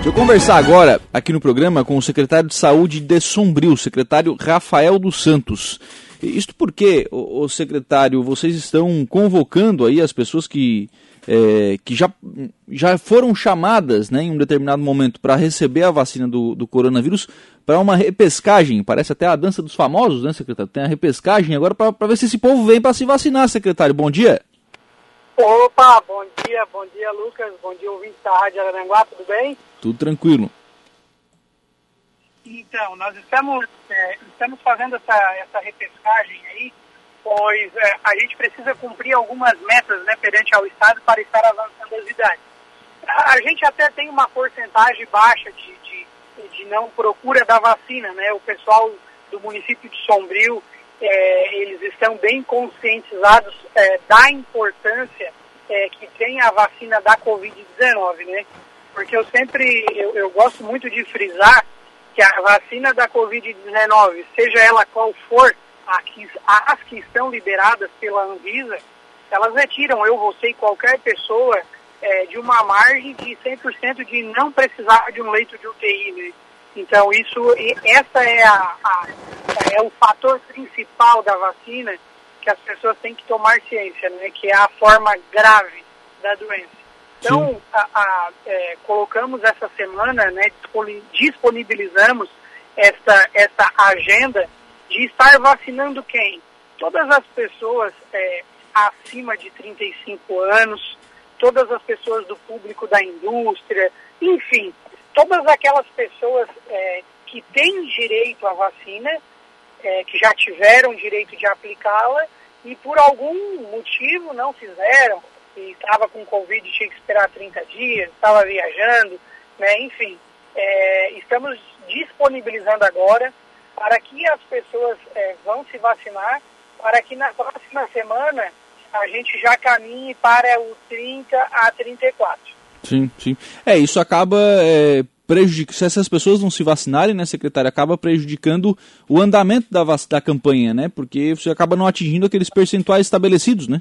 Deixa eu conversar agora aqui no programa com o secretário de Saúde de Sombrio, secretário Rafael dos Santos. Isto porque, o, secretário, vocês estão convocando aí as pessoas que, é, que já, já foram chamadas né, em um determinado momento para receber a vacina do, do coronavírus para uma repescagem. Parece até a dança dos famosos, né, secretário? Tem a repescagem agora para ver se esse povo vem para se vacinar, secretário. Bom dia. Opa, bom dia, bom dia Lucas, bom dia ouvinte da Rádio Aranguá, tudo bem? Tudo tranquilo. Então, nós estamos, é, estamos fazendo essa, essa repescagem aí, pois é, a gente precisa cumprir algumas metas né, perante ao Estado para estar avançando as idades. A, a gente até tem uma porcentagem baixa de, de, de, não procura da vacina, né? O pessoal do município de Sombrio, é, eles estão bem conscientizados é, da importância é, que tem a vacina da Covid-19, né? Porque eu sempre, eu, eu gosto muito de frisar que a vacina da Covid-19, seja ela qual for, as que estão liberadas pela Anvisa, elas retiram eu, você e qualquer pessoa é, de uma margem de 100% de não precisar de um leito de UTI. Né? Então, isso, essa é, a, a, é o fator principal da vacina que as pessoas têm que tomar ciência, né? que é a forma grave da doença. Então, a, a, é, colocamos essa semana, né, disponibilizamos essa, essa agenda de estar vacinando quem? Todas as pessoas é, acima de 35 anos, todas as pessoas do público da indústria, enfim, todas aquelas pessoas é, que têm direito à vacina, é, que já tiveram direito de aplicá-la e por algum motivo não fizeram, que estava com Covid tinha que esperar 30 dias, estava viajando, né? enfim. É, estamos disponibilizando agora para que as pessoas é, vão se vacinar, para que na próxima semana a gente já caminhe para o 30 a 34. Sim, sim. É, isso acaba é, prejudicando, se essas pessoas não se vacinarem, né, secretária, acaba prejudicando o andamento da, da campanha, né? Porque você acaba não atingindo aqueles percentuais estabelecidos, né?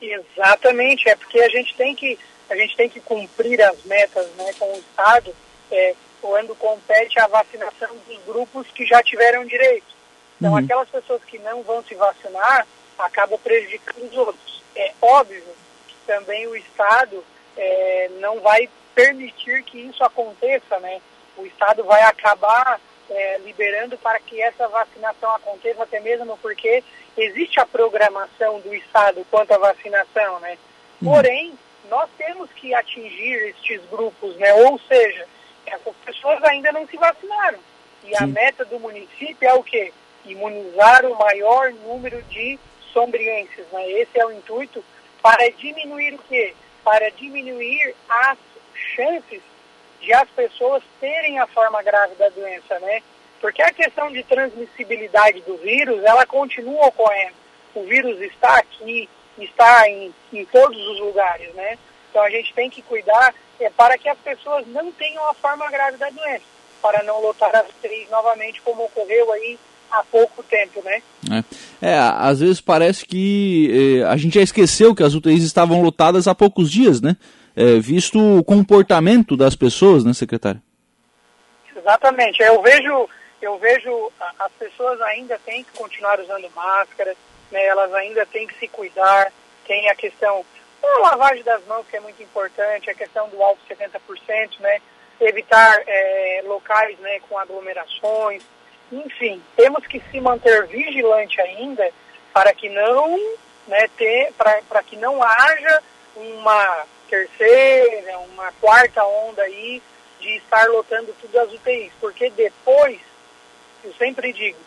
Exatamente, é porque a gente tem que, a gente tem que cumprir as metas né, com o Estado é, quando compete a vacinação dos grupos que já tiveram direito. Então, uhum. aquelas pessoas que não vão se vacinar acabam prejudicando os outros. É óbvio que também o Estado é, não vai permitir que isso aconteça, né? O Estado vai acabar é, liberando para que essa vacinação aconteça, até mesmo porque existe a programação do Estado quanto à vacinação, né? Uhum. Porém, nós temos que atingir estes grupos, né? Ou seja, essas pessoas ainda não se vacinaram. E Sim. a meta do município é o quê? Imunizar o maior número de sombrienses, né? Esse é o intuito para diminuir o quê? Para diminuir as chances de as pessoas terem a forma grave da doença, né? Porque a questão de transmissibilidade do vírus, ela continua ocorrendo. O vírus está aqui, está em, em todos os lugares, né? Então a gente tem que cuidar é, para que as pessoas não tenham a forma grave da doença, para não lotar as três novamente, como ocorreu aí há pouco tempo, né? É, é às vezes parece que eh, a gente já esqueceu que as UTIs estavam lotadas há poucos dias, né? É, visto o comportamento das pessoas, né, secretário? Exatamente. Eu vejo eu vejo as pessoas ainda têm que continuar usando máscara, né, elas ainda têm que se cuidar, tem a questão da lavagem das mãos, que é muito importante, a questão do álcool 70%, né, evitar é, locais né, com aglomerações, enfim, temos que se manter vigilante ainda para que não, né, ter, para que não haja uma terceira, uma quarta onda aí de estar lotando tudo as UTIs, porque depois eu sempre digo,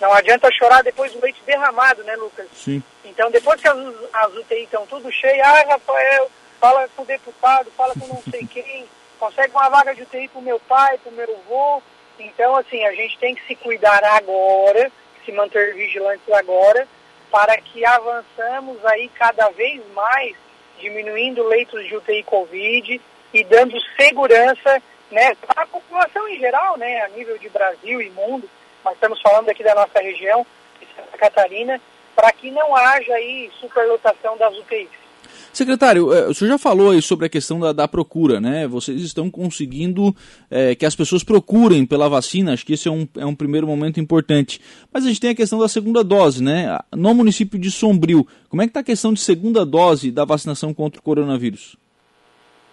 não adianta chorar depois do leite derramado, né, Lucas? Sim. Então, depois que as, as UTI estão tudo cheias, ah, Rafael, fala com o deputado, fala com não sei quem, consegue uma vaga de UTI para o meu pai, para o meu avô. Então, assim, a gente tem que se cuidar agora, se manter vigilantes agora, para que avançamos aí cada vez mais, diminuindo leitos de UTI Covid e dando segurança né, para a população em geral, né, a nível de Brasil e mundo, mas estamos falando aqui da nossa região, de Santa Catarina, para que não haja aí superlotação das UTIs. Secretário, é, o senhor já falou aí sobre a questão da, da procura, né? Vocês estão conseguindo é, que as pessoas procurem pela vacina, acho que esse é um, é um primeiro momento importante. Mas a gente tem a questão da segunda dose, né? No município de Sombrio, como é que está a questão de segunda dose da vacinação contra o coronavírus?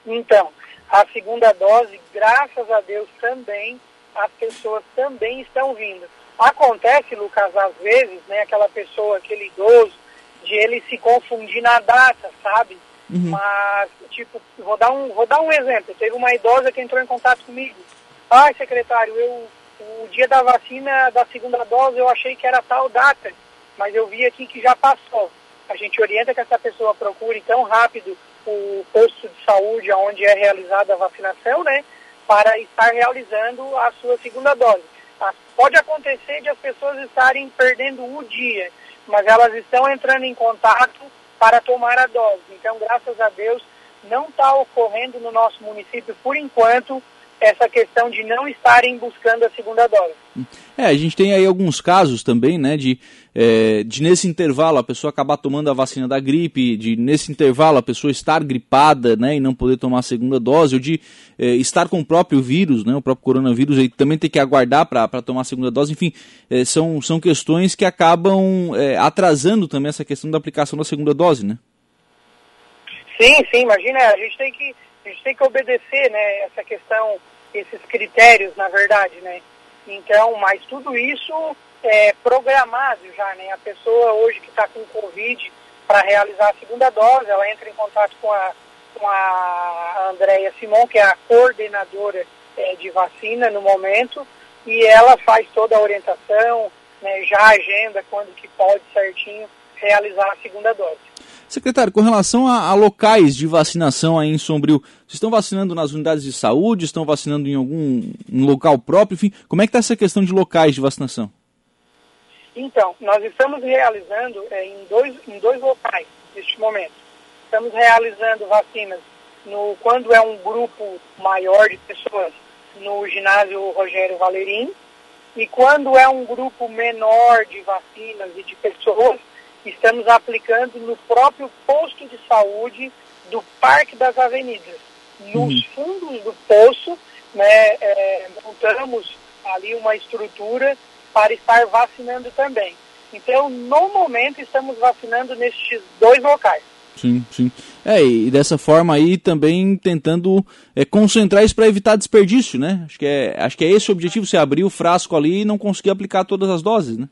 Então, a segunda dose, graças a Deus também, as pessoas também estão vindo. Acontece, Lucas, às vezes, né, aquela pessoa, aquele idoso, de ele se confundir na data, sabe? Uhum. Mas, tipo, vou dar, um, vou dar um exemplo. Teve uma idosa que entrou em contato comigo. Ai, secretário, eu, o dia da vacina da segunda dose eu achei que era tal data, mas eu vi aqui que já passou. A gente orienta que essa pessoa procure tão rápido o posto de saúde onde é realizada a vacinação, né? Para estar realizando a sua segunda dose. Ah, pode acontecer de as pessoas estarem perdendo o dia mas elas estão entrando em contato para tomar a dose. Então, graças a Deus, não está ocorrendo no nosso município, por enquanto, essa questão de não estarem buscando a segunda dose. É, a gente tem aí alguns casos também, né, de, é, de nesse intervalo a pessoa acabar tomando a vacina da gripe, de nesse intervalo a pessoa estar gripada, né, e não poder tomar a segunda dose, ou de é, estar com o próprio vírus, né, o próprio coronavírus, e também ter que aguardar para tomar a segunda dose, enfim, é, são, são questões que acabam é, atrasando também essa questão da aplicação da segunda dose, né? Sim, sim, imagina, a gente tem que a gente tem que obedecer, né, essa questão, esses critérios, na verdade, né? Então, mas tudo isso é programado já, né? A pessoa hoje que está com Covid para realizar a segunda dose, ela entra em contato com a, com a Andréia Simon, que é a coordenadora é, de vacina no momento, e ela faz toda a orientação, né, já agenda quando que pode certinho realizar a segunda dose. Secretário, com relação a, a, locais de vacinação aí em Sombrio, vocês estão vacinando nas unidades de saúde, estão vacinando em algum um local próprio, enfim, como é que está essa questão de locais de vacinação? Então, nós estamos realizando é, em, dois, em dois locais neste momento. Estamos realizando vacinas no, quando é um grupo maior de pessoas no ginásio Rogério Valerim e quando é um grupo menor de vacinas e de pessoas estamos aplicando no próprio posto de saúde do Parque das Avenidas. Nos uhum. fundos do poço, né, é, montamos ali uma estrutura para estar vacinando também. Então, no momento, estamos vacinando nestes dois locais. Sim, sim. É, e dessa forma aí também tentando é, concentrar isso para evitar desperdício, né? Acho que, é, acho que é esse o objetivo, você abrir o frasco ali e não conseguir aplicar todas as doses, né?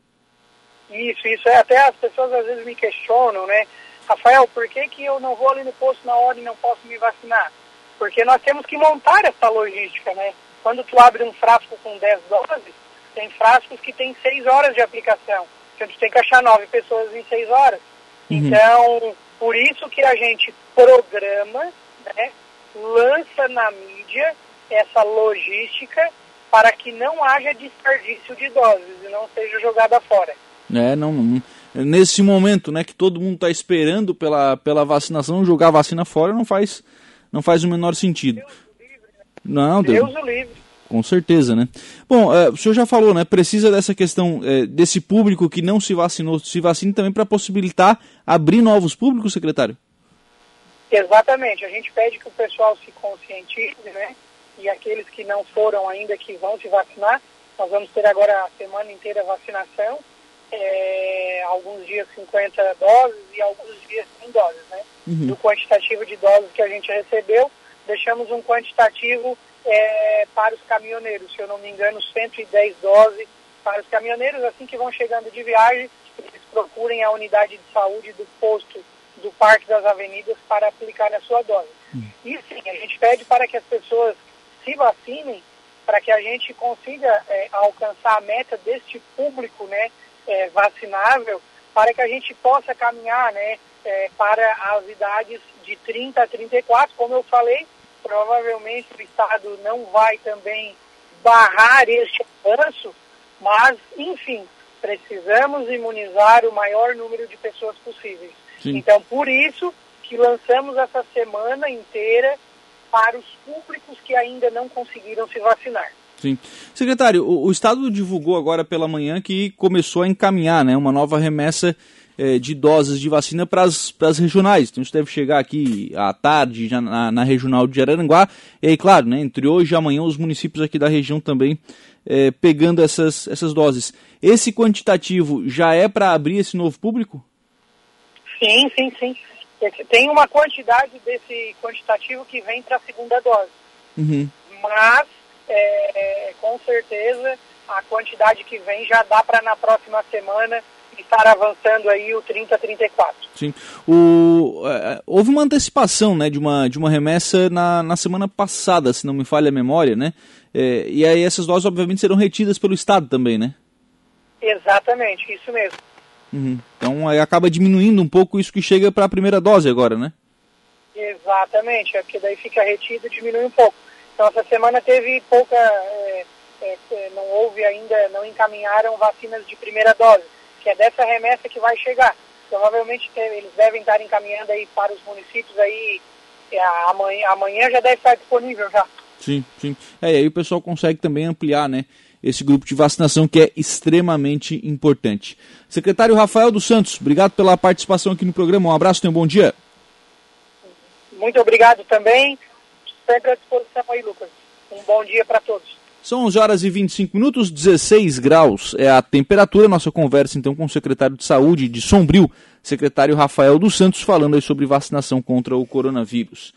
Isso, isso. É, até as pessoas às vezes me questionam, né? Rafael, por que, que eu não vou ali no posto na hora e não posso me vacinar? Porque nós temos que montar essa logística, né? Quando tu abre um frasco com 10 doses, tem frascos que tem 6 horas de aplicação. Então tu tem que achar 9 pessoas em 6 horas. Uhum. Então, por isso que a gente programa, né? Lança na mídia essa logística para que não haja desperdício de doses e não seja jogada fora. É, não, nesse momento, né, que todo mundo está esperando pela, pela vacinação, jogar a vacina fora não faz, não faz o menor sentido. Né? Não, Deus, Deus livre. Com certeza, né? Bom, é, o senhor já falou, né? Precisa dessa questão é, desse público que não se vacinou, se vacine também para possibilitar abrir novos públicos, secretário? Exatamente. A gente pede que o pessoal se conscientize, né? E aqueles que não foram ainda que vão se vacinar, nós vamos ter agora a semana inteira vacinação é, alguns dias 50 doses e alguns dias 100 doses, né? Uhum. Do quantitativo de doses que a gente recebeu, deixamos um quantitativo é, para os caminhoneiros, se eu não me engano, 110 doses para os caminhoneiros, assim que vão chegando de viagem, eles procurem a unidade de saúde do posto do Parque das Avenidas para aplicar a sua dose. Uhum. E sim, a gente pede para que as pessoas se vacinem, para que a gente consiga é, alcançar a meta deste público, né, é, vacinável para que a gente possa caminhar né, é, para as idades de 30 a 34. Como eu falei, provavelmente o Estado não vai também barrar este avanço, mas, enfim, precisamos imunizar o maior número de pessoas possíveis. Sim. Então, por isso que lançamos essa semana inteira para os públicos que ainda não conseguiram se vacinar. Sim. Secretário, o, o, Estado divulgou agora pela manhã que começou a encaminhar né, uma nova remessa é, de doses de vacina para as regionais. Então isso deve chegar aqui à tarde, já na, na regional de Araranguá. E aí, claro, né, entre hoje e amanhã, os municípios aqui da região também é, pegando essas, essas doses. Esse quantitativo já é para abrir esse novo público? Sim, sim, sim. Tem uma quantidade desse quantitativo que vem para a segunda dose. Uhum. Mas, é, com certeza, a quantidade que vem já dá para na próxima semana estar avançando aí o 30-34. Sim. O, é, houve uma antecipação né, de, uma, de uma remessa na, na semana passada, se não me falha a memória, né? É, e aí essas doses, obviamente, serão retidas pelo Estado também, né? Exatamente, isso mesmo. Uhum. Então aí acaba diminuindo um pouco isso que chega para a primeira dose agora, né? Exatamente, é porque daí fica retido e diminui um pouco. Então essa semana teve pouca, é, é, é não houve ainda, não encaminharam vacinas de primeira dose, que é dessa remessa que vai chegar. Provavelmente eles devem estar encaminhando aí para os municípios aí, é, amanhã, amanhã já deve estar disponível já. Sim, sim. É, e aí o pessoal consegue também ampliar, né? Esse grupo de vacinação que é extremamente importante. Secretário Rafael dos Santos, obrigado pela participação aqui no programa. Um abraço, tenha um bom dia. Muito obrigado também. Sempre à disposição aí, Lucas. Um bom dia para todos. São 11 horas e 25 minutos, 16 graus é a temperatura. Nossa conversa então com o secretário de Saúde de Sombrio, secretário Rafael dos Santos, falando aí sobre vacinação contra o coronavírus.